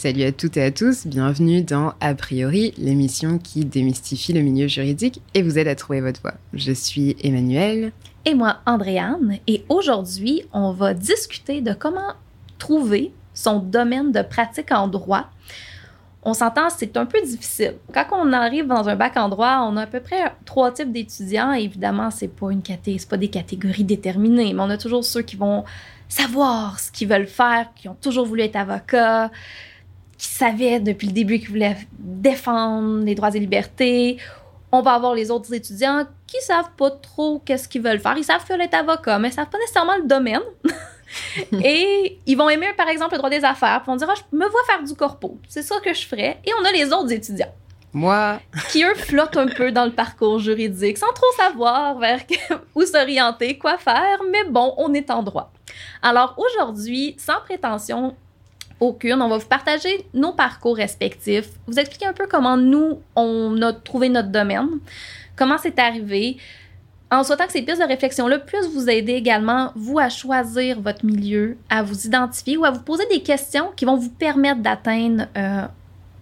Salut à toutes et à tous, bienvenue dans A priori, l'émission qui démystifie le milieu juridique et vous aide à trouver votre voie. Je suis Emmanuelle. Et moi, Andréane. Et aujourd'hui, on va discuter de comment trouver son domaine de pratique en droit. On s'entend, c'est un peu difficile. Quand on arrive dans un bac en droit, on a à peu près trois types d'étudiants. Évidemment, c'est pas une pas des catégories déterminées, mais on a toujours ceux qui vont savoir ce qu'ils veulent faire, qui ont toujours voulu être avocat, qui savaient depuis le début qu'ils voulaient défendre les droits et libertés. On va avoir les autres étudiants qui savent pas trop qu'est-ce qu'ils veulent faire. Ils savent qu'ils veulent être avocat, mais ils savent pas nécessairement le domaine. et ils vont aimer, par exemple, le droit des affaires. Puis vont dire, ah, je me vois faire du corpo. C'est ça que je ferais. Et on a les autres étudiants. Moi. qui, eux, flottent un peu dans le parcours juridique sans trop savoir vers où s'orienter, quoi faire. Mais bon, on est en droit. Alors aujourd'hui, sans prétention, aucune. On va vous partager nos parcours respectifs, vous expliquer un peu comment nous, on a trouvé notre domaine, comment c'est arrivé, en souhaitant que ces pistes de réflexion-là puissent vous aider également, vous, à choisir votre milieu, à vous identifier ou à vous poser des questions qui vont vous permettre d'atteindre euh,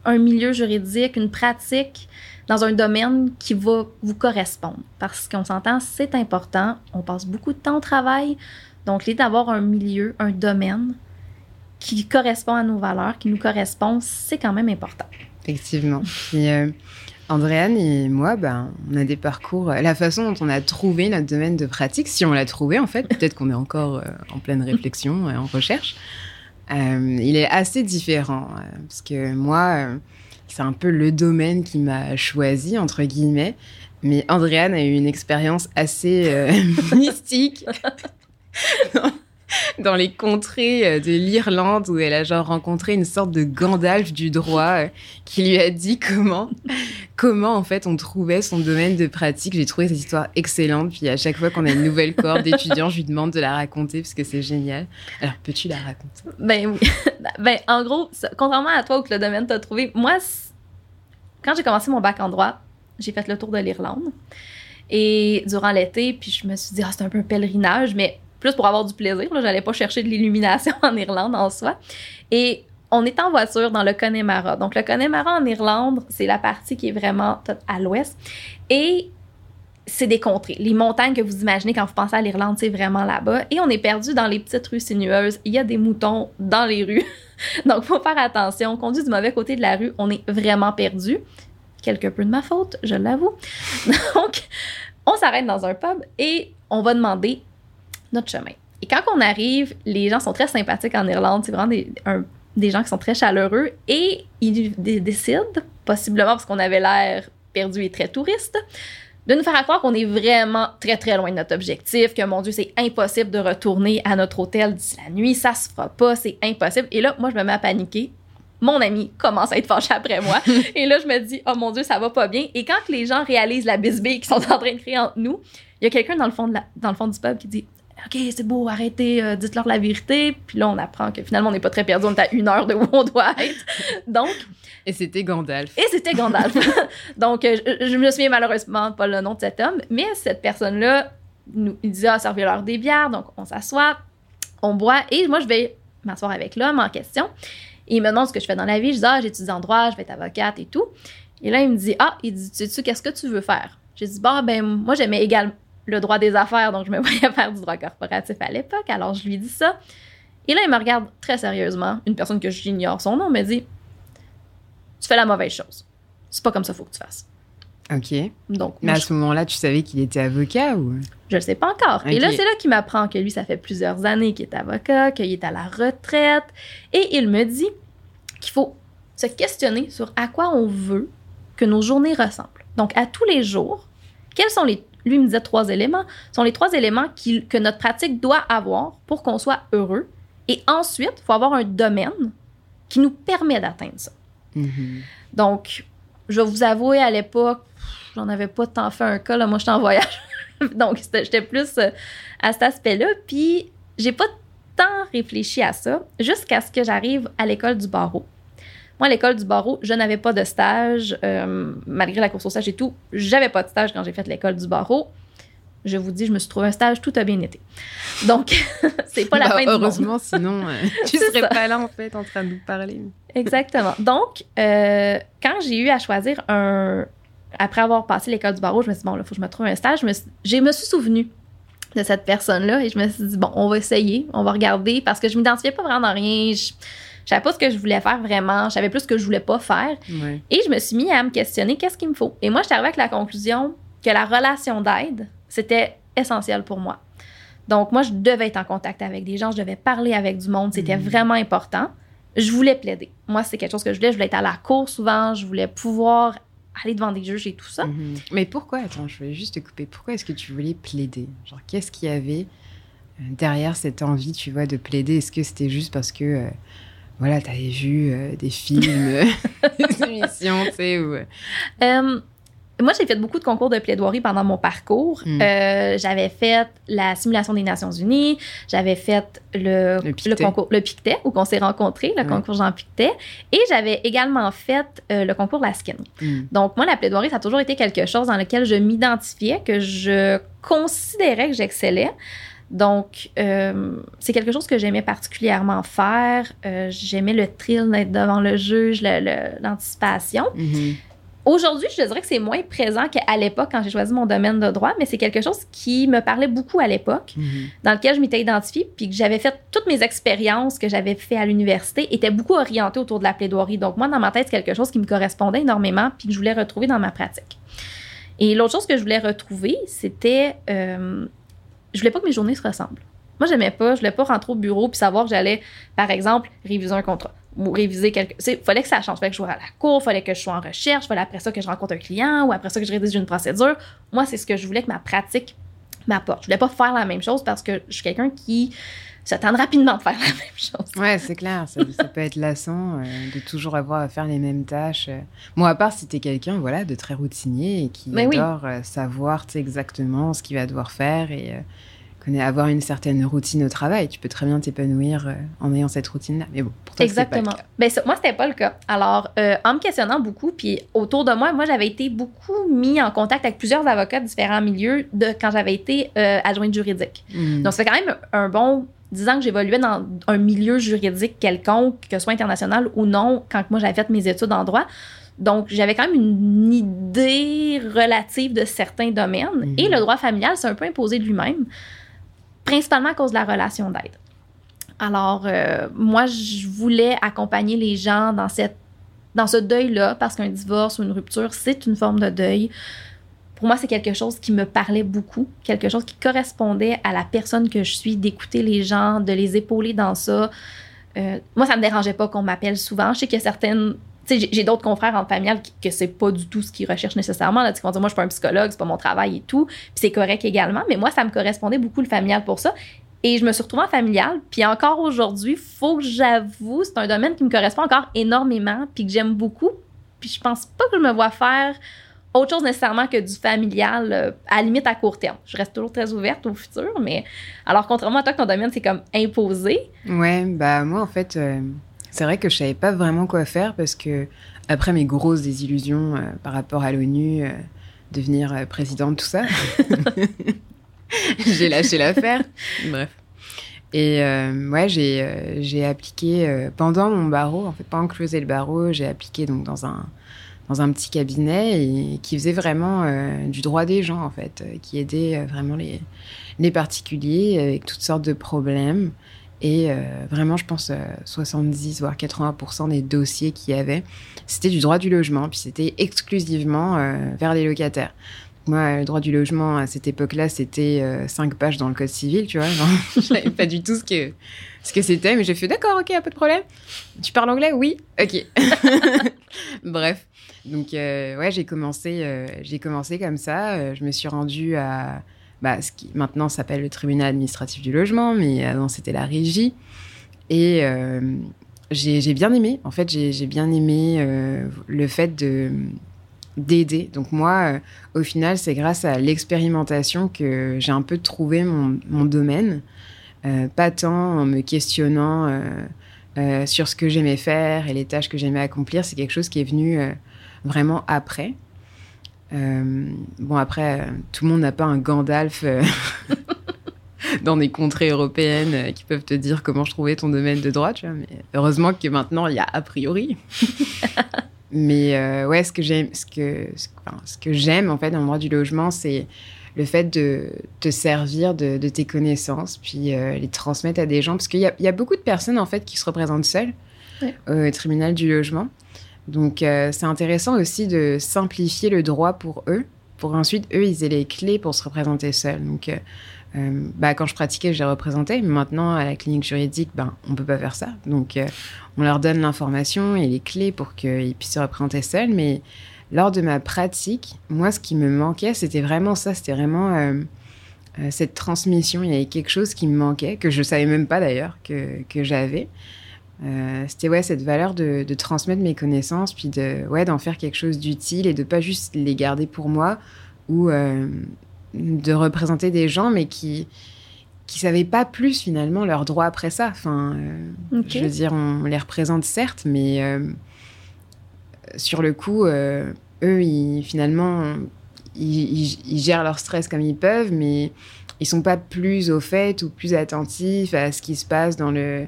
un milieu juridique, une pratique dans un domaine qui va vous correspondre. Parce qu'on s'entend, c'est important. On passe beaucoup de temps au travail. Donc, l'idée d'avoir un milieu, un domaine qui correspond à nos valeurs, qui nous correspond, c'est quand même important. Effectivement. Puis, euh, Andréane et moi, ben, on a des parcours. La façon dont on a trouvé notre domaine de pratique, si on l'a trouvé en fait, peut-être qu'on est encore euh, en pleine réflexion, et en recherche, euh, il est assez différent. parce que moi, c'est un peu le domaine qui m'a choisi, entre guillemets. Mais Andréane a eu une expérience assez mystique. dans les contrées euh, de l'Irlande où elle a genre rencontré une sorte de Gandalf du droit euh, qui lui a dit comment comment en fait on trouvait son domaine de pratique. J'ai trouvé cette histoire excellente. Puis à chaque fois qu'on a une nouvelle corde d'étudiants, je lui demande de la raconter parce que c'est génial. Alors peux-tu la raconter? Ben oui. ben en gros, contrairement à toi où que le domaine t'a trouvé, moi quand j'ai commencé mon bac en droit, j'ai fait le tour de l'Irlande. Et durant l'été, puis je me suis dit, ah, c'est un peu un pèlerinage, mais plus pour avoir du plaisir. Je n'allais pas chercher de l'illumination en Irlande en soi. Et on est en voiture dans le Connemara. Donc, le Connemara en Irlande, c'est la partie qui est vraiment à l'ouest. Et c'est des contrées. Les montagnes que vous imaginez quand vous pensez à l'Irlande, c'est vraiment là-bas. Et on est perdu dans les petites rues sinueuses. Il y a des moutons dans les rues. Donc, faut faire attention. On conduit du mauvais côté de la rue. On est vraiment perdu. Quelque peu de ma faute, je l'avoue. Donc, on s'arrête dans un pub et on va demander notre chemin. Et quand on arrive, les gens sont très sympathiques en Irlande. C'est vraiment des, des, gens qui sont très chaleureux et ils décident, possiblement parce qu'on avait l'air perdu et très touriste, de nous faire croire qu'on est vraiment très très loin de notre objectif, que mon Dieu, c'est impossible de retourner à notre hôtel d'ici la nuit, ça se fera pas, c'est impossible. Et là, moi, je me mets à paniquer. Mon ami commence à être fâché après moi. et là, je me dis, oh mon Dieu, ça va pas bien. Et quand les gens réalisent la bisbille qu'ils sont en train de créer entre nous, il y a quelqu'un dans, le fond dans le fond du pub qui dit OK, c'est beau, arrêtez, euh, dites-leur la vérité. Puis là, on apprend que finalement, on n'est pas très perdu, on est à une heure de où on doit être. Donc. Et c'était Gandalf. Et c'était Gandalf. Donc, euh, je, me souviens malheureusement pas le nom de cet homme, mais cette personne-là, nous, il dit, ah, servez-leur des bières. Donc, on s'assoit, on boit, et moi, je vais m'asseoir avec l'homme en question. Et il me demande ce que je fais dans la vie. Je dis, ah, j'étudie en droit, je vais être avocate et tout. Et là, il me dit, ah, il dit, tu sais, qu'est-ce que tu veux faire? J'ai dit, bah, ben, moi, j'aimais également le droit des affaires, donc je me voyais faire du droit corporatif à l'époque. Alors je lui dis ça. Et là, il me regarde très sérieusement. Une personne que j'ignore son nom me dit Tu fais la mauvaise chose. C'est pas comme ça qu'il faut que tu fasses. OK. Donc, Mais à ce moment-là, tu savais qu'il était avocat ou? Je le sais pas encore. Et là, c'est là qu'il m'apprend que lui, ça fait plusieurs années qu'il est avocat, qu'il est à la retraite. Et il me dit qu'il faut se questionner sur à quoi on veut que nos journées ressemblent. Donc, à tous les jours, quels sont les lui me disait trois éléments, sont les trois éléments que notre pratique doit avoir pour qu'on soit heureux. Et ensuite, il faut avoir un domaine qui nous permet d'atteindre ça. Mm-hmm. Donc, je vais vous avouer, à l'époque, j'en avais pas tant fait un cas. Là, moi, j'étais en voyage. Donc, j'étais plus euh, à cet aspect-là. Puis, j'ai pas tant réfléchi à ça jusqu'à ce que j'arrive à l'école du barreau. Moi, à l'école du barreau, je n'avais pas de stage, euh, malgré la course au stage et tout. J'avais pas de stage quand j'ai fait l'école du barreau. je vous dis, je me suis trouvé un stage, tout a bien été. Donc, c'est pas la Bah, fin du monde. Heureusement, sinon, euh, tu serais ça. pas là, en fait, en train de nous parler. Exactement. Donc, euh, quand j'ai eu à choisir un. Après avoir passé l'école du barreau, je me suis dit, bon, là, il faut que je me trouve un stage. Je me suis, je me suis souvenu de cette personne-là et je me suis dit, bon, on va essayer, on va regarder parce que je m'identifiais pas vraiment dans rien. Je, je savais pas ce que je voulais faire vraiment. Je savais plus ce que je voulais pas faire. Ouais. Et je me suis mis à me questionner qu'est-ce qu'il me faut? Et moi, je suis arrivée avec la conclusion que la relation d'aide, c'était essentiel pour moi. Donc, moi, je devais être en contact avec des gens, je devais parler avec du monde, c'était Mhm. vraiment important. Je voulais plaider. Moi, c'est quelque chose que je voulais. Je voulais être à la cour souvent, je voulais pouvoir aller devant des juges et tout ça. Mhm. Mais pourquoi Attends, je voulais juste te couper. Pourquoi est-ce que tu voulais plaider? Genre, qu'est-ce qu'il y avait euh, derrière cette envie, tu vois, de plaider? Est-ce que c'était juste parce que, euh, voilà, t'avais vu euh, des films, euh, des émissions, tu sais, euh, moi, j'ai fait beaucoup de concours de plaidoirie pendant mon parcours. Mm. Euh, j'avais fait la simulation des Nations Unies, j'avais fait le, Le Pictet. concours le Pictet, où on s'est rencontrés, le concours Jean Pictet, et j'avais également fait euh, le concours Laskin. hmm. Donc, moi, la plaidoirie, ça a toujours été quelque chose dans lequel je m'identifiais, que je considérais que j'excellais. Donc, euh, c'est quelque chose que j'aimais particulièrement faire. Euh, j'aimais le thrill d'être devant le juge, le- le- l'anticipation. Mhm. Aujourd'hui, je dirais que c'est moins présent qu'à l'époque quand j'ai choisi mon domaine de droit, mais c'est quelque chose qui me parlait beaucoup à l'époque, Mhm. dans lequel je m'étais identifiée, puis que j'avais fait toutes mes expériences que j'avais fait à l'université étaient beaucoup orientées autour de la plaidoirie. Donc moi, dans ma tête, c'est quelque chose qui me correspondait énormément, puis que je voulais retrouver dans ma pratique. Et l'autre chose que je voulais retrouver, c'était, euh, je voulais pas que mes journées se ressemblent. Moi, j'aimais pas, je voulais pas rentrer au bureau puis savoir que j'allais, par exemple, réviser un contrat ou réviser quelque. Il fallait que ça change. fallait que je sois à la cour, fallait que je sois en recherche, fallait après ça que je rencontre un client ou après ça que je rédige une procédure. Moi, c'est ce que je voulais que ma pratique m'apporte. Je voulais pas faire la même chose parce que je suis quelqu'un qui se tente rapidement de faire la même chose. Ouais, c'est clair, ça, ça peut être lassant euh, de toujours avoir à faire les mêmes tâches. Moi, à part si t'es quelqu'un voilà, de très routinier et qui Mais adore euh, savoir tu exactement ce qu'il va devoir faire et euh, avoir une certaine routine au travail. Tu peux très bien t'épanouir en ayant cette routine-là. Mais bon, pour toi, c'est pas Exactement. le cas. Ben, moi, c'était pas le cas. Alors, euh, en me questionnant beaucoup, puis autour de moi, moi, j'avais été beaucoup mis en contact avec plusieurs avocats de différents milieux de quand j'avais été euh, adjointe juridique. Mhm. Donc, ça fait quand même un bon 10 ans que j'évoluais dans un milieu juridique quelconque, que ce soit international ou non, quand moi j'avais fait mes études en droit. Donc, j'avais quand même une idée relative de certains domaines. Mhm. Et le droit familial s'est un peu imposé de lui-même, principalement à cause de la relation d'aide. Alors, euh, moi, je voulais accompagner les gens dans, cette, dans ce deuil-là, parce qu'un divorce ou une rupture, c'est une forme de deuil. Pour moi, c'est quelque chose qui me parlait beaucoup, quelque chose qui correspondait à la personne que je suis, d'écouter les gens, de les épauler dans ça. Euh, moi, ça me dérangeait pas qu'on m'appelle souvent. Je sais qu'il y a certaines. J'ai- d'autres confrères en familial que c'est pas du tout ce qu'ils recherchent nécessairement. Là, tu vont dire, moi, je suis pas un psychologue, c'est pas mon travail et tout. Puis c'est correct également. Mais moi, ça me correspondait beaucoup le familial pour ça. Et je me suis retrouvée en familial. Puis encore aujourd'hui, faut que j'avoue, c'est un domaine qui me correspond encore énormément, puis que j'aime beaucoup. Puis je pense pas que je me vois faire autre chose nécessairement que du familial, euh, à la limite à court terme. Je reste toujours très ouverte au futur, mais alors contrairement à toi, que ton domaine, c'est comme imposé. Ouais, bah moi en fait, euh, c'est vrai que je savais pas vraiment quoi faire parce que après mes grosses désillusions euh, par rapport à l'ONU, devenir présidente, tout ça, j'ai lâché l'affaire. Bref. Et euh, ouais, j'ai euh, appliqué euh, pendant mon barreau, en fait, pendant que je faisais le barreau, j'ai appliqué donc dans un dans un petit cabinet et qui faisait vraiment euh, du droit des gens en fait, euh, qui aidait euh, vraiment les particuliers avec toutes sortes de problèmes. Et vraiment, je pense, euh, 70 voire 80% des dossiers qu'il y avait, c'était du droit du logement. Puis c'était exclusivement vers les locataires. Moi, le droit du logement, à cette époque-là, c'était euh, 5 pages dans le code civil, tu vois. Je savais pas du tout ce que ce que c'était, mais j'ai fait d'accord, ok, pas de problème. Tu parles anglais? Oui, ok. Bref, donc euh, ouais, j'ai commencé, euh, commencé comme ça. Euh, je me suis rendue à bah, ce qui maintenant s'appelle le tribunal administratif du logement, mais avant c'était la régie. Et euh, j'ai bien aimé, en fait, j'ai bien aimé le fait de d'aider. Donc moi, au final, c'est grâce à l'expérimentation que j'ai un peu trouvé mon, domaine. Pas tant en me questionnant sur ce que j'aimais faire et les tâches que j'aimais accomplir. C'est quelque chose qui est venu vraiment après. Euh, bon, après, euh, tout le monde n'a pas un Gandalf euh, dans des contrées européennes qui peuvent te dire comment je trouvais ton domaine de droit, tu vois. Mais heureusement que maintenant, il y a a priori. mais euh, ouais, ce que j'aime, ce que, ce, enfin, ce que j'aime en fait dans le droit du logement, c'est le fait de te servir de, de tes connaissances, puis euh, les transmettre à des gens, parce qu'il y y a beaucoup de personnes en fait qui se représentent seules Ouais. au tribunal du logement. Donc euh, c'est intéressant aussi de simplifier le droit pour eux, pour ensuite eux ils aient les clés pour se représenter seuls. Donc euh, euh, bah, quand je pratiquais, je les représentais, maintenant à la clinique juridique, ben on peut pas faire ça. Donc on leur donne l'information et les clés pour qu'ils puissent se représenter seuls. Mais lors de ma pratique, moi ce qui me manquait, c'était vraiment ça, c'était vraiment cette transmission. Il y avait quelque chose qui me manquait, que je savais même pas d'ailleurs que, que j'avais. Euh, c'était ouais cette valeur de, de transmettre mes connaissances puis de ouais d'en faire quelque chose d'utile et de pas juste les garder pour moi ou euh, de représenter des gens mais qui qui savaient pas plus finalement leurs droits après ça. Enfin euh, je veux dire on les représente certes mais sur le coup eux ils, finalement ils, ils- ils gèrent leur stress comme ils peuvent mais ils sont pas plus au fait ou plus attentifs à ce qui se passe dans le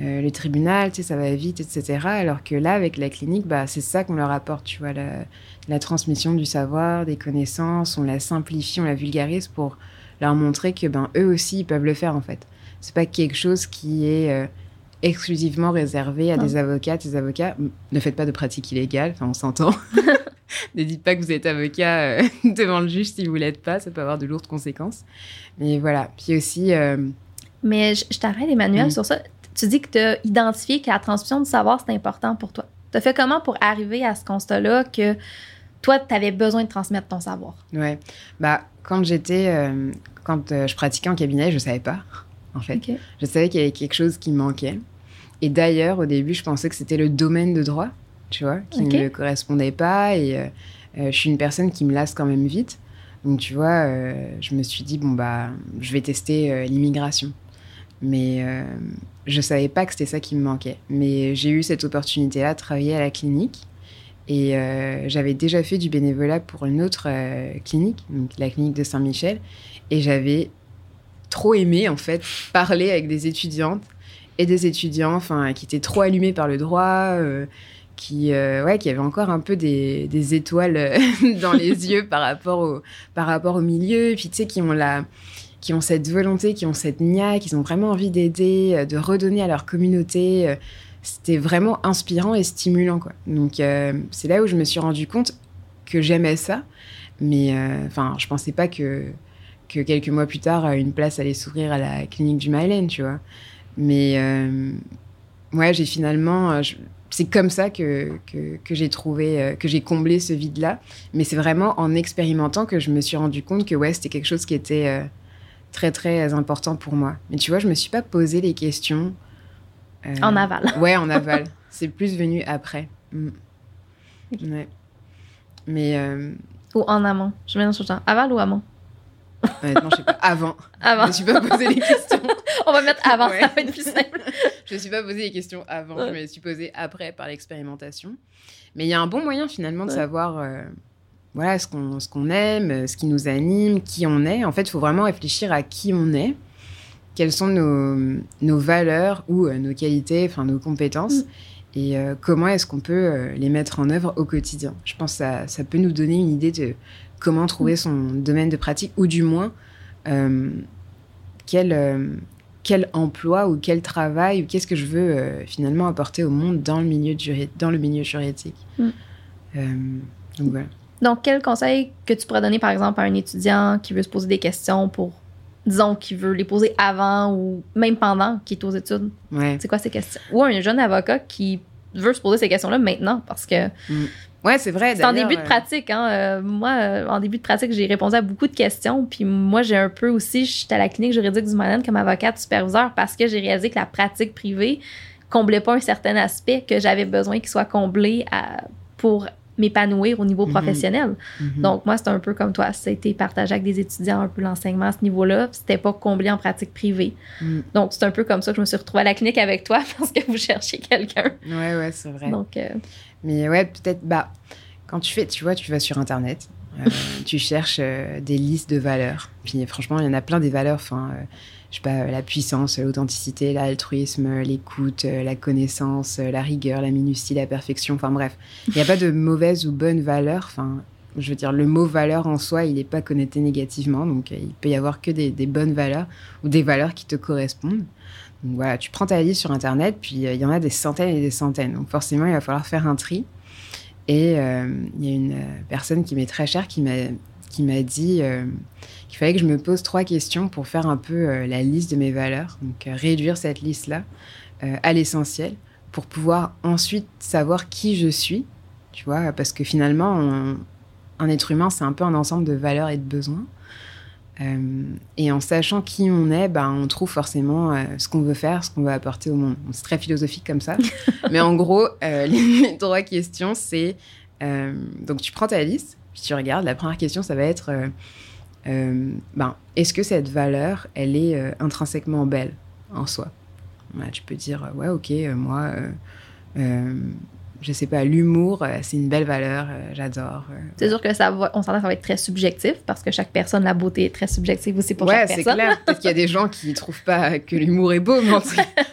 euh, le tribunal, tu sais, ça va vite, etc. Alors que là, avec la clinique, bah, c'est ça qu'on leur apporte, tu vois, la, la transmission du savoir, des connaissances, on la simplifie, on la vulgarise pour leur montrer que ben, eux aussi, ils peuvent le faire, en fait. C'est pas quelque chose qui est euh, exclusivement réservé à Non. des avocats, des avocats. Ne faites pas de pratique illégale, enfin, on s'entend. ne dites pas que vous êtes avocat euh, devant le juge si vous l'êtes pas, ça peut avoir de lourdes conséquences. Mais voilà. Puis aussi, euh, Mais je, je t'arrête, Emmanuel, Mm. sur ça. Tu dis que tu as identifié que la transmission du savoir, c'est important pour toi. Tu as fait comment pour arriver à ce constat-là que toi, tu avais besoin de transmettre ton savoir? Ouais. Bah, quand j'étais, euh, quand euh, je pratiquais en cabinet, je savais pas, en fait. OK. Je savais qu'il y avait quelque chose qui manquait. Et d'ailleurs, au début, je pensais que c'était le domaine de droit, tu vois, qui ne me correspondait pas. Et euh, je suis une personne qui me lasse quand même vite. Donc, tu vois, je me suis dit, bon, bah, je vais tester l'immigration. Mais je savais pas que c'était ça qui me manquait. Mais j'ai eu cette opportunité-là de travailler à la clinique. Et euh, j'avais déjà fait du bénévolat pour une autre euh, clinique, donc la clinique de Saint-Michel. Et j'avais trop aimé, en fait, parler avec des étudiantes et des étudiants enfin, qui étaient trop allumés par le droit, euh, qui, ouais, qui avaient encore un peu des, étoiles dans les yeux par rapport, au, par rapport au milieu. Et puis, tu sais, qui ont la qui ont cette volonté, qui ont cette niaque, qui ont vraiment envie d'aider, euh, de redonner à leur communauté. euh, C'était vraiment inspirant et stimulant, quoi. Donc, euh, c'est là où je me suis rendu compte que j'aimais ça. Mais, euh, enfin, je pensais pas que, que quelques mois plus tard, euh, une place allait s'ouvrir à la clinique du Mylène, tu vois. Mais, euh, ouais, j'ai finalement... euh, c'est comme ça que, que, que j'ai trouvé, euh, que j'ai comblé ce vide-là. Mais c'est vraiment en expérimentant que je me suis rendu compte que, ouais, c'était quelque chose qui était... très très important pour moi. Mais tu vois, je me suis pas posé les questions. euh, En aval. Ouais, en aval. C'est plus venu après. Mm. Ouais. Mais euh, Ou en amont? Je mélange tout le temps. Aval ou amont? honnêtement, je sais pas. Avant. Je Avant. me suis pas posé les questions. On va mettre avant, Ouais. ça va être plus simple. Je me suis pas posé les questions avant. Ouais. Je me suis posé après par l'expérimentation. Mais il y a un bon moyen finalement de Ouais. savoir. euh, voilà ce qu'on ce qu'on aime, euh, ce qui nous anime, qui on est. En fait, il faut vraiment réfléchir à qui on est, quelles sont nos, nos valeurs ou euh, nos qualités, enfin nos compétences, Mm. et euh, comment est-ce qu'on peut euh, les mettre en œuvre au quotidien. Je pense que ça, ça peut nous donner une idée de comment trouver son domaine de pratique, ou du moins quel, quel emploi ou quel travail ou qu'est-ce que je veux finalement apporter au monde dans le milieu, dans le milieu juridique. Mm. Donc voilà. Donc, quel conseil que tu pourrais donner, par exemple, à un étudiant qui veut se poser des questions pour, disons, qui veut les poser avant ou même pendant qu'il est aux études? Ouais. C'est quoi ces questions? Ou un jeune avocat qui veut se poser ces questions-là maintenant parce que Ouais, c'est vrai. c'est en début de euh, pratique. Hein? Euh, moi, euh, en début de pratique, j'ai répondu à beaucoup de questions. Puis moi, j'ai un peu aussi, j'étais à la clinique juridique du Moyen comme avocate superviseur parce que j'ai réalisé que la pratique privée comblait pas un certain aspect que j'avais besoin qu'il soit comblé à- pour m'épanouir au niveau Mhm. professionnel. mhm. Donc, moi, c'est un peu comme toi. Ça a été partagé avec des étudiants, un peu l'enseignement à ce niveau-là. C'était pas comblé en pratique privée. Mm. Donc, c'est un peu comme ça que je me suis retrouvée à la clinique avec toi parce que vous cherchiez quelqu'un. Ouais, ouais, c'est vrai. Donc, euh, Mais ouais, peut-être, bah, quand tu fais, tu vois, tu vas sur Internet, Euh, tu cherches euh, des listes de valeurs. Puis franchement, il y en a plein des valeurs. Enfin, euh, je sais pas, la puissance, l'authenticité, l'altruisme, l'écoute, la connaissance, la rigueur, la minutie, la perfection. Enfin bref, il n'y a pas de mauvaise ou bonne valeur. Enfin, je veux dire, le mot valeur en soi, il n'est pas connoté négativement. Donc, il peut y avoir que des, bonnes valeurs ou des valeurs qui te correspondent. Donc voilà, tu prends ta liste sur Internet, puis il y en a des centaines et des centaines. Donc forcément, il va falloir faire un tri. Et euh, il y a une euh, personne qui m'est très chère qui m'a qui m'a dit euh, qu'il fallait que je me pose trois questions pour faire un peu la liste de mes valeurs, donc réduire cette liste-là à l'essentiel pour pouvoir ensuite savoir qui je suis, tu vois, parce que finalement, un être humain, c'est un peu un ensemble de valeurs et de besoins. Euh, et en sachant qui on est, ben, on trouve forcément euh, ce qu'on veut faire, ce qu'on veut apporter au monde. C'est très philosophique comme ça. Mais en gros, euh, les, trois questions, c'est... donc tu prends ta liste, puis tu regardes. La première question, ça va être... ben, est-ce que cette valeur, elle est intrinsèquement belle en soi? Tu peux dire, ouais, ok, moi je sais pas, l'humour, euh, c'est une belle valeur, euh, j'adore. Euh. c'est sûr que ça va, on s'entend, ça va être très subjectif parce que chaque personne, la beauté est très subjective aussi pour chaque personne. Ouais, c'est clair. Peut-être qu'il y a des gens qui trouvent pas que l'humour est beau, mais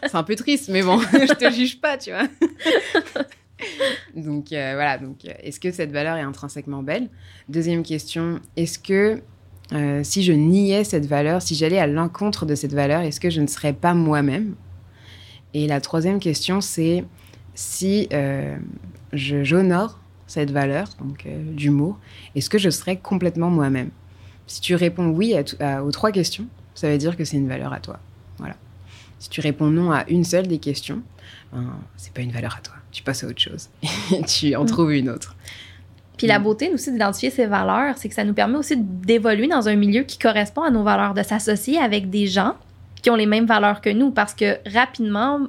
c'est un peu triste, mais bon, je te juge pas, tu vois. donc voilà, donc est-ce que cette valeur est intrinsèquement belle? Deuxième question, est-ce que si je niais cette valeur, si j'allais à l'encontre de cette valeur, est-ce que je ne serais pas moi-même? Et la troisième question, c'est si euh, j'honore cette valeur, donc euh, d'humour, est-ce que je serai complètement moi-même? Si tu réponds oui aux trois questions, ça veut dire que c'est une valeur à toi. Voilà. Si tu réponds non à une seule des questions, ben, c'est pas une valeur à toi. Tu passes à autre chose. tu en mm. trouves une autre. Puis la mm. beauté aussi d'identifier ses valeurs, c'est que ça nous permet aussi d'évoluer dans un milieu qui correspond à nos valeurs, de s'associer avec des gens qui ont les mêmes valeurs que nous. Parce que rapidement,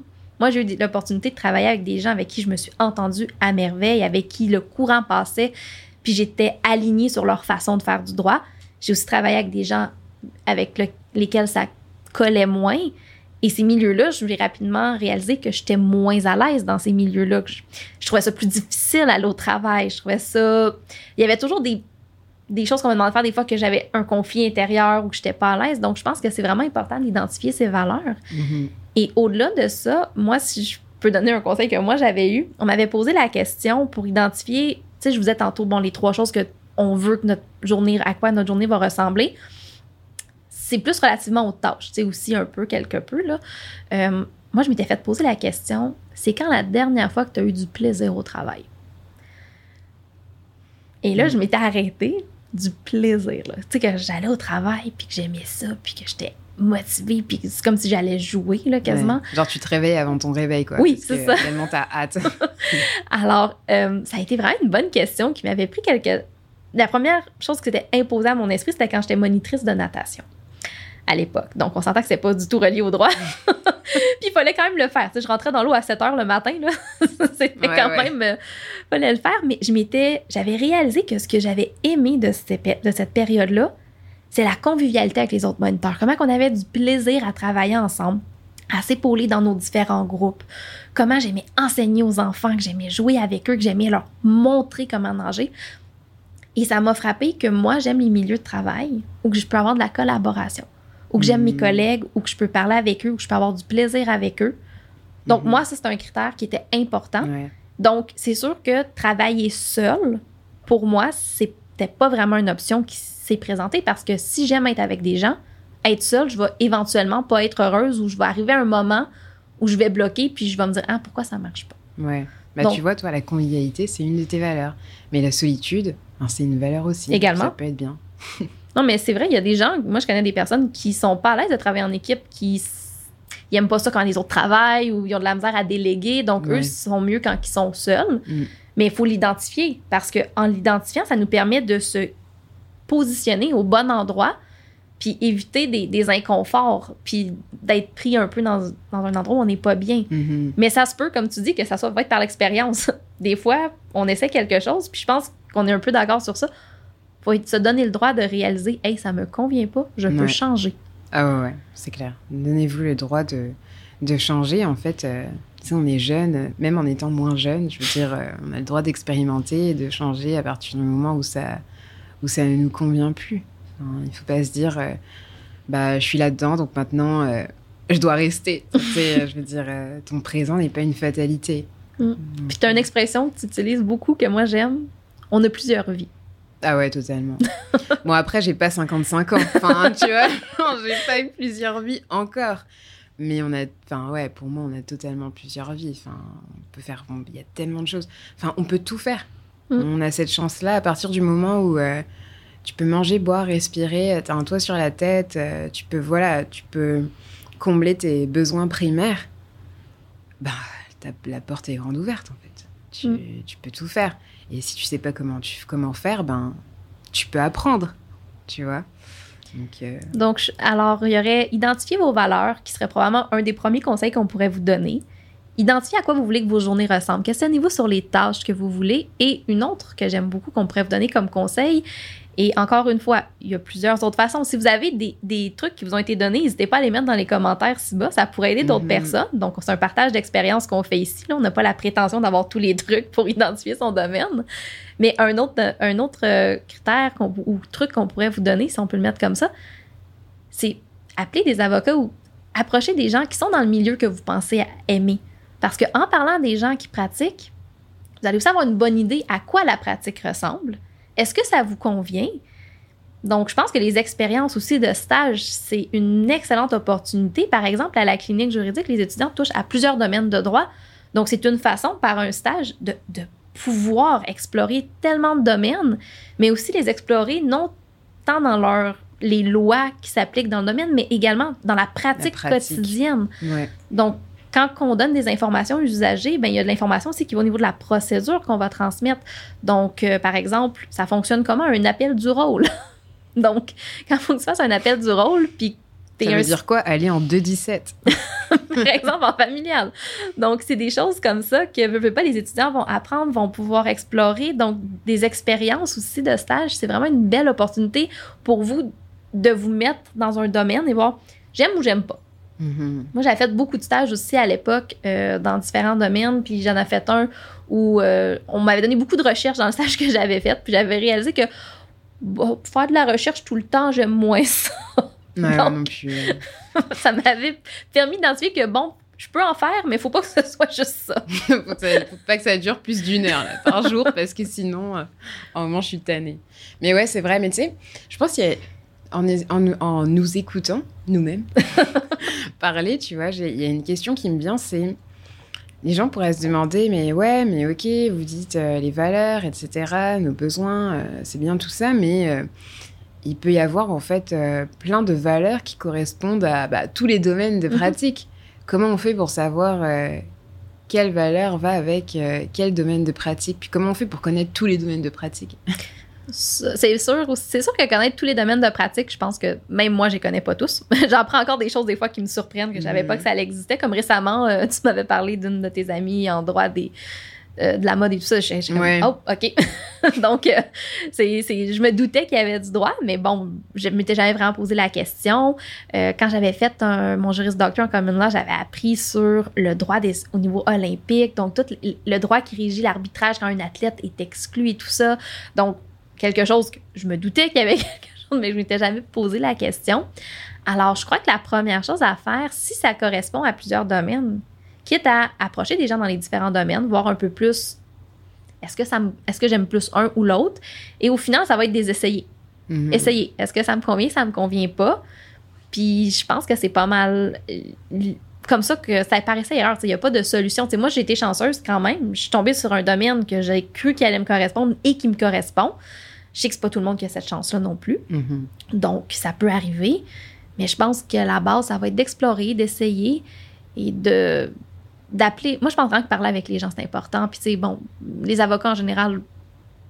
moi, j'ai eu l'opportunité de travailler avec des gens avec qui je me suis entendue à merveille, avec qui le courant passait, puis j'étais alignée sur leur façon de faire du droit. J'ai aussi travaillé avec des gens avec lesquels ça collait moins. Et ces milieux-là, je vais rapidement réaliser que j'étais moins à l'aise dans ces milieux-là. Je, je, trouvais ça plus difficile à au travail. Je trouvais ça. Il y avait toujours des, des choses qu'on me demandait de faire, des fois que j'avais un conflit intérieur ou que j'étais pas à l'aise. Donc, je pense que c'est vraiment important d'identifier ces valeurs. Mm-hmm. Et au-delà de ça, moi, si je peux donner un conseil que moi j'avais eu, on m'avait posé la question pour identifier, tu sais, je vous ai tantôt, bon, les trois choses que on veut que notre journée, à quoi notre journée va ressembler. C'est plus relativement aux tâches, tu sais, aussi un peu, quelque peu, là. Euh, moi, je m'étais fait poser la question, c'est quand la dernière fois que tu as eu du plaisir au travail? Et là, je m'étais arrêtée du plaisir, Tu sais, que j'allais au travail, puis que j'aimais ça, puis que j'étais motivée, puis c'est comme si j'allais jouer, là, quasiment. Genre, tu te réveilles avant ton réveil, quoi. Oui, c'est ça. Tellement t'as hâte. Alors, euh, ça a été vraiment une bonne question qui m'avait pris quelques... La première chose qui s'était imposée à mon esprit, c'était quand j'étais monitrice de natation à l'époque. Donc, on s'entend que c'est pas du tout relié au droit. puis il fallait quand même le faire. Tu sais, je rentrais dans l'eau à 7 heures le matin, là. C'était quand même... Euh, fallait le faire. Mais je m'étais... J'avais réalisé que ce que j'avais aimé de cette, de cette période-là, c'est la convivialité avec les autres moniteurs. Comment qu'on avait du plaisir à travailler ensemble, à s'épauler dans nos différents groupes. Comment j'aimais enseigner aux enfants, que j'aimais jouer avec eux, que j'aimais leur montrer comment nager. Et ça m'a frappé que moi, j'aime les milieux de travail où je peux avoir de la collaboration, où que j'aime mes hmm. collègues, où que je peux parler avec eux, où que je peux avoir du plaisir avec eux. Donc, hmm. moi, ça, c'est un critère qui était important. Donc, c'est sûr que travailler seul, pour moi, c'était pas vraiment une option qui s'est présenté parce que si j'aime être avec des gens, être seule, je vais éventuellement pas être heureuse ou je vais arriver à un moment où je vais bloquer puis je vais me dire ah pourquoi ça marche pas? Ouais. Bah, tu vois, toi, la convivialité, c'est une de tes valeurs. Mais la solitude, hein, c'est une valeur aussi. Également. Ça peut être bien. non, mais c'est vrai, il y a des gens, moi, je connais des personnes qui sont pas à l'aise de travailler en équipe, qui n'aiment pas ça quand les autres travaillent ou ils ont de la misère à déléguer. Donc, eux, eux, sont mieux quand ils sont seuls. Mm. Mais il faut l'identifier parce qu'en l'identifiant, ça nous permet de se positionner au bon endroit, puis éviter des, inconforts, puis d'être pris un peu dans, un endroit où on n'est pas bien. Mm-hmm. Mais ça se peut, comme tu dis, que ça soit va être par l'expérience. Des fois, on essaie quelque chose, puis je pense qu'on est un peu d'accord sur ça. Faut se donner le droit de réaliser, hey, ça me convient pas, je peux changer. Ah ouais, ouais c'est clair. Donnez-vous le droit de, de changer. En fait, euh, si on est jeune, même en étant moins jeune, je veux dire, euh, on a le droit d'expérimenter et de changer à partir du moment où ça, où ça ne nous convient plus. Enfin, il faut pas se dire, euh, bah, je suis là-dedans, donc maintenant, je dois rester. Tu sais, je veux dire, ton présent n'est pas une fatalité. Mm. Donc, Puis tu as une expression que tu utilises beaucoup que moi j'aime. On a plusieurs vies. Ah ouais, totalement. bon, après, j'ai pas 55 ans. Enfin, tu vois, j'ai pas eu plusieurs vies encore. Mais on a, enfin, ouais, pour moi, on a totalement plusieurs vies. Enfin, on peut faire, il y a tellement de choses. Enfin, on peut tout faire. Mm. On a cette chance-là à partir du moment où euh, tu peux manger, boire, respirer, t'as un toit sur la tête, euh, tu peux, voilà, tu peux combler tes besoins primaires. Bah, la porte est grande ouverte, en fait. Tu, Mm. tu peux tout faire. Et si tu sais pas comment, tu, comment faire, ben, tu peux apprendre, tu vois. Donc, euh, Donc, alors, il y aurait identifier vos valeurs, qui serait probablement un des premiers conseils qu'on pourrait vous donner. Identifier à quoi vous voulez que vos journées ressemblent. Questionnez-vous sur les tâches que vous voulez. Et une autre que j'aime beaucoup qu'on pourrait vous donner comme conseil. Et encore une fois, il y a plusieurs autres façons. Si vous avez des, des trucs qui vous ont été donnés, n'hésitez pas à les mettre dans les commentaires ci bas. Ça pourrait aider d'autres Mhm. personnes. Donc, c'est un partage d'expérience qu'on fait ici. Là. On n'a pas la prétention d'avoir tous les trucs pour identifier son domaine. Mais un autre, un autre euh, critère ou truc qu'on pourrait vous donner, si on peut le mettre comme ça, c'est appeler des avocats ou approcher des gens qui sont dans le milieu que vous pensez aimer. Parce qu'en parlant des gens qui pratiquent, vous allez aussi avoir une bonne idée à quoi la pratique ressemble. Est-ce que ça vous convient? Donc, je pense que les expériences aussi de stage, c'est une excellente opportunité. Par exemple, à la clinique juridique, les étudiants touchent à plusieurs domaines de droit. Donc, c'est une façon, par un stage, de, de pouvoir explorer tellement de domaines, mais aussi les explorer non tant dans leur, les lois qui s'appliquent dans le domaine, mais également dans la pratique, pratique. quotidienne. ouais. Donc, quand on donne des informations aux usagers, ben, il y a de l'information aussi qui va au niveau de la procédure qu'on va transmettre. Donc, euh, par exemple, ça fonctionne comment? Un appel du rôle. Donc, quand faut que tu fasses un appel du rôle, puis Ça un veut dire quoi Aller en 2-17. par exemple, en familial. Donc, c'est des choses comme ça que veux, veux pas, les étudiants vont apprendre, vont pouvoir explorer. Donc, des expériences aussi de stage, c'est vraiment une belle opportunité pour vous de vous mettre dans un domaine et voir j'aime ou j'aime pas. Mhm. Moi, j'avais fait beaucoup de stages aussi à l'époque euh, dans différents domaines, puis j'en ai fait un où euh, on m'avait donné beaucoup de recherches dans le stage que j'avais fait, puis j'avais réalisé que bon, faire de la recherche tout le temps, j'aime moins ça. Ouais, Donc- non plus. ça m'avait permis d'identifier que bon, je peux en faire, mais il faut pas que ce soit juste ça. faut, que ça- faut pas que ça dure plus d'une heure là, par jour parce que sinon, euh, un moment, je suis tannée. Mais ouais, c'est vrai. Mais tu sais, je pense qu'il y a, en, en- en nous écoutant, nous-mêmes, parler, tu vois, il y a une question qui me vient, c'est les gens pourraient se demander, mais ouais, mais ok, vous dites euh, les valeurs, etc., nos besoins, euh, c'est bien tout ça, mais euh, il peut y avoir en fait plein de valeurs qui correspondent à bah, tous les domaines de pratique. Comment on fait pour savoir quelle valeur va avec quel domaine de pratique? Puis comment on fait pour connaître tous les domaines de pratique? C'est sûr, c'est sûr que connaître tous les domaines de pratique, je pense que même moi, je les connais pas tous. J'apprends encore des choses des fois qui me surprennent, que je savais pas que ça existait. Comme récemment, euh, tu m'avais parlé d'une de tes amies en droit des, euh, de la mode et tout ça. Je suis comme, Ouais. oh, OK. Donc, euh, c'est, c'est- je me doutais qu'il y avait du droit, mais bon, je m'étais jamais vraiment posé la question. Euh, quand j'avais fait un- mon juriste docteur en common law, j'avais appris sur le droit des, au niveau olympique, donc tout le droit qui régit l'arbitrage quand un athlète est exclu et tout ça. Donc, quelque chose que je me doutais qu'il y avait quelque chose, mais je m'étais jamais posé la question. Alors, je crois que la première chose à faire, si ça correspond à plusieurs domaines, quitte à approcher des gens dans les différents domaines, voir un peu plus est-ce que, ça me- est-ce que j'aime plus un ou l'autre, et au final, ça va être des essayés. Mhm. Essayer. Est-ce que ça me convient, ça me convient pas? Puis je pense que c'est pas mal euh, comme ça que ça paraissait erreur. Il n'y a pas de solution. T'sais, moi, j'ai été chanceuse quand même. Je suis tombée sur un domaine que j'ai cru qu'il allait me correspondre et qui me correspond. Je sais que c'est pas tout le monde qui a cette chance-là non plus. Mhm. Donc, ça peut arriver. Mais je pense que la base, ça va être d'explorer, d'essayer et de d'appeler. Moi, je pense vraiment que parler avec les gens, c'est important. Puis, tu sais, bon, les avocats en général,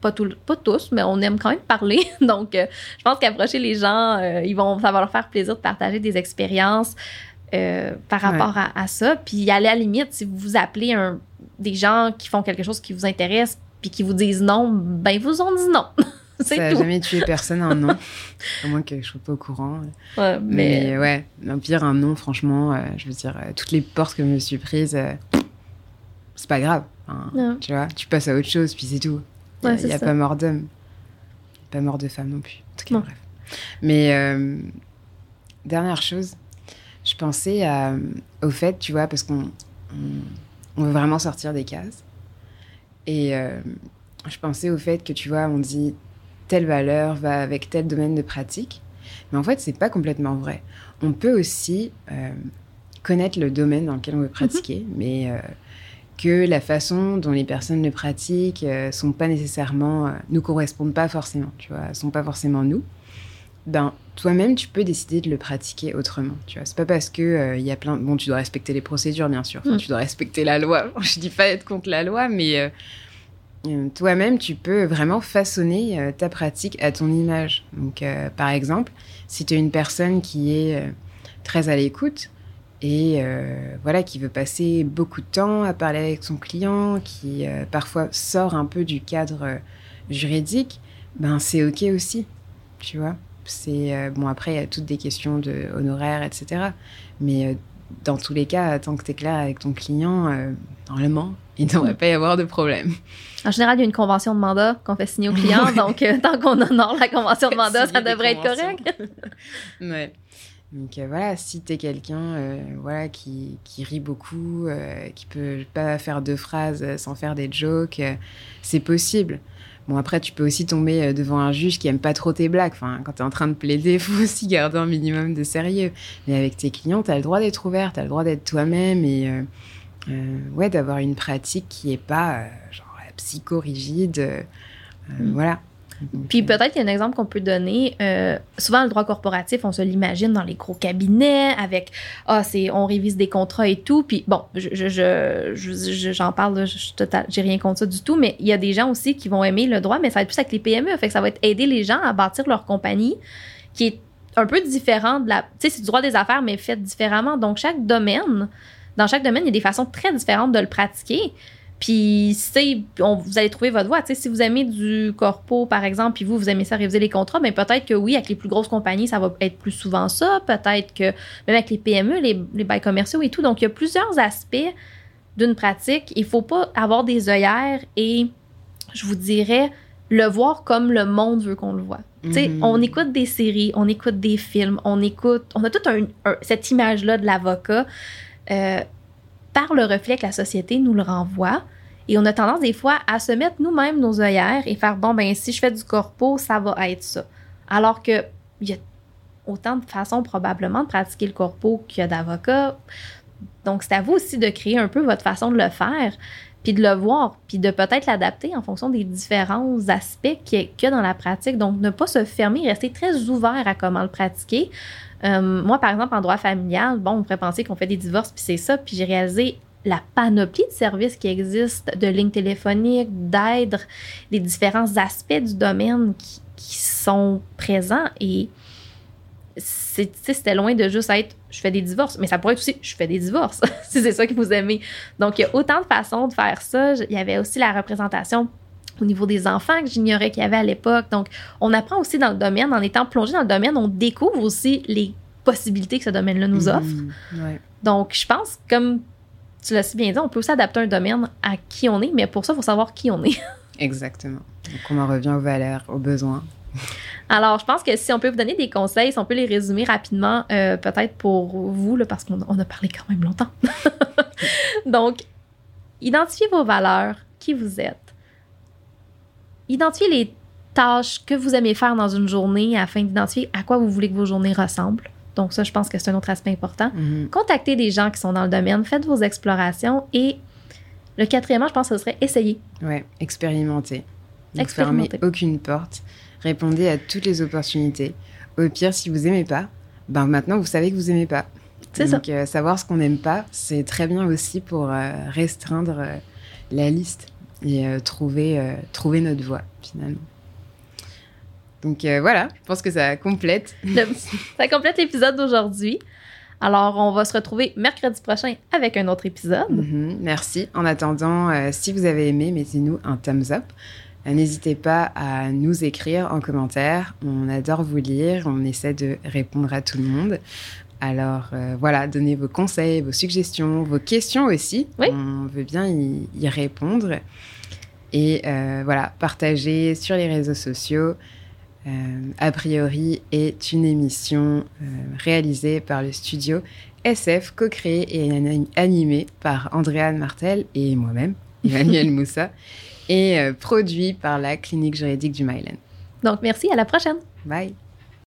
pas, tout, pas tous, mais on aime quand même parler. Donc, euh, je pense qu'approcher les gens, euh, ils vont, ça va leur faire plaisir de partager des expériences euh, par Ouais. rapport à, à ça. Puis, aller à la limite, si vous vous appelez un, des gens qui font quelque chose qui vous intéresse, puis qui vous disent non, ben, ils vous ont dit non. Ça n'a jamais tué personne un non. à moins que je sois pas au courant. Ouais, Mais, mais, ouais, au pire, un non, franchement, euh, je veux dire, euh, toutes les portes que je me suis prises, euh, c'est pas grave. Ouais. Tu vois, tu passes à autre chose, puis c'est tout. Il Ouais, n'y a, pas mort d'homme. pas mort de femme non plus. En tout cas, bref. Mais euh, dernière chose, je pensais au fait, tu vois, parce qu'on on, veut vraiment sortir des cases. Et euh, je pensais au fait que, tu vois, on dit telle valeur va avec tel domaine de pratique. Mais en fait, c'est pas complètement vrai. On peut aussi euh, connaître le domaine dans lequel on veut pratiquer, mhm. mais que la façon dont les personnes le pratiquent euh, sont pas nécessairement, euh, nous correspondent pas forcément, tu vois, sont pas forcément nous. Ben, toi-même, tu peux décider de le pratiquer autrement, tu vois. C'est pas parce que euh, il y a plein, bon, tu dois respecter les procédures, bien sûr, mm. tu dois respecter la loi. Je dis pas être contre la loi, mais toi-même, tu peux vraiment façonner ta pratique à ton image. Donc, par exemple, si tu es une personne qui est très à l'écoute, et euh, voilà, qui veut passer beaucoup de temps à parler avec son client, qui euh, parfois sort un peu du cadre euh, juridique, ben c'est ok aussi, tu vois. C'est bon après il y a toutes des questions de honoraires, etc. Mais dans tous les cas, tant que tu es clair avec ton client, normalement, il ne devrait pas y avoir de problème. En général, il y a une convention de mandat qu'on fait signer au client, donc tant qu'on honore la convention de mandat, ça devrait être correct. ouais. Donc euh, voilà, si tu es quelqu'un euh, voilà, qui, qui, rit beaucoup, euh, qui peut pas faire deux phrases sans faire des jokes, c'est possible. Bon, après, tu peux aussi tomber devant un juge qui aime pas trop tes blagues. Enfin, quand tu es en train de plaider, il faut aussi garder un minimum de sérieux. Mais avec tes clients, tu as le droit d'être ouvert, tu as le droit d'être toi-même et ouais, d'avoir une pratique qui est pas genre psycho-rigide. Mm. Voilà. Puis peut-être qu'il y a un exemple qu'on peut donner. Euh, souvent, le droit corporatif, on se l'imagine dans les gros cabinets avec ah c'est on révise des contrats et tout. Puis bon, je, je, j'en parle, j'ai rien contre ça du tout. Mais il y a des gens aussi qui vont aimer le droit, mais ça va être plus avec les PME. Fait que ça va être aider les gens à bâtir leur compagnie, qui est un peu différent de la. Tu sais, c'est du droit des affaires, mais fait différemment. Donc chaque domaine, dans chaque domaine, il y a des façons très différentes de le pratiquer. Puis, on, vous allez trouver votre voie. si vous aimez du corpo, par exemple, puis vous, vous aimez ça réviser les contrats, mais ben, peut-être que oui, avec les plus grosses compagnies, ça va être plus souvent ça. Peut-être que même avec les PME, les, les bails commerciaux et tout. Donc, il y a plusieurs aspects d'une pratique. Il faut pas avoir des œillères et, je vous dirais, le voir comme le monde veut qu'on le voit. Mm-hmm. On écoute des séries, on écoute des films, on écoute... On a toute cette image-là de l'avocat. Euh, par le reflet que la société nous le renvoie. Et on a tendance des fois à se mettre nous-mêmes nos œillères et faire bon, ben si je fais du corpo, ça va être ça. Alors que il y a autant de façons probablement de pratiquer le corpo qu'il y a d'avocats. Donc, c'est à vous aussi de créer un peu votre façon de le faire, puis de le voir, puis de peut-être l'adapter en fonction des différents aspects qu'il y a dans la pratique. Donc, ne pas se fermer, rester très ouvert à comment le pratiquer. Euh, moi, par exemple, en droit familial, bon, on pourrait penser qu'on fait des divorces, puis c'est ça, puis j'ai réalisé la panoplie de services qui existent, de lignes téléphoniques, d'aide, les différents aspects du domaine qui, sont présents et c'était loin de juste être je fais des divorces, mais ça pourrait être aussi je fais des divorces, si c'est ça que vous aimez. Donc, il y a autant de façons de faire ça. Il y avait aussi la représentation au niveau des enfants que j'ignorais qu'il y avait à l'époque. Donc, on apprend aussi dans le domaine, en étant plongé dans le domaine, on découvre aussi les possibilités que ce domaine-là nous mmh, offre. Donc, je pense, comme tu l'as si bien dit, on peut aussi adapter un domaine à qui on est, mais pour ça, il faut savoir qui on est. Exactement. Donc, on en revient aux valeurs, aux besoins. Alors, je pense que si on peut vous donner des conseils, si on peut les résumer rapidement, euh, peut-être pour vous, là, parce qu'on a parlé quand même longtemps. Donc, identifiez vos valeurs, qui vous êtes. Identifiez les tâches que vous aimez faire dans une journée afin d'identifier à quoi vous voulez que vos journées ressemblent. Donc ça, je pense que c'est un autre aspect important. Mhm. Contactez des gens qui sont dans le domaine, faites vos explorations et le quatrièmement, je pense que ce serait essayer. Ouais, expérimenter. Ne fermez aucune porte. Répondez à toutes les opportunités. Au pire, si vous aimez pas, ben maintenant vous savez que vous aimez pas. C'est ça. Donc euh, savoir ce qu'on n'aime pas, c'est très bien aussi pour euh, restreindre euh, la liste et trouver trouver notre voie finalement. Donc euh, voilà, je pense que ça complète. ça complète l'épisode d'aujourd'hui. Alors, on va se retrouver mercredi prochain avec un autre épisode. Mhm, merci. En attendant, euh, si vous avez aimé, mettez-nous un thumbs up. Euh, n'hésitez pas à nous écrire en commentaire. On adore vous lire. On essaie de répondre à tout le monde. Alors voilà, donnez vos conseils, vos suggestions, vos questions aussi. On veut bien y, y répondre. Et voilà, partagez sur les réseaux sociaux. a priori, est une émission réalisée par le studio SF, co-créée et animée par Andréane Martel et moi-même, Emmanuel Moussa, et produit par la clinique juridique du Myland. Donc, merci, à la prochaine. Bye.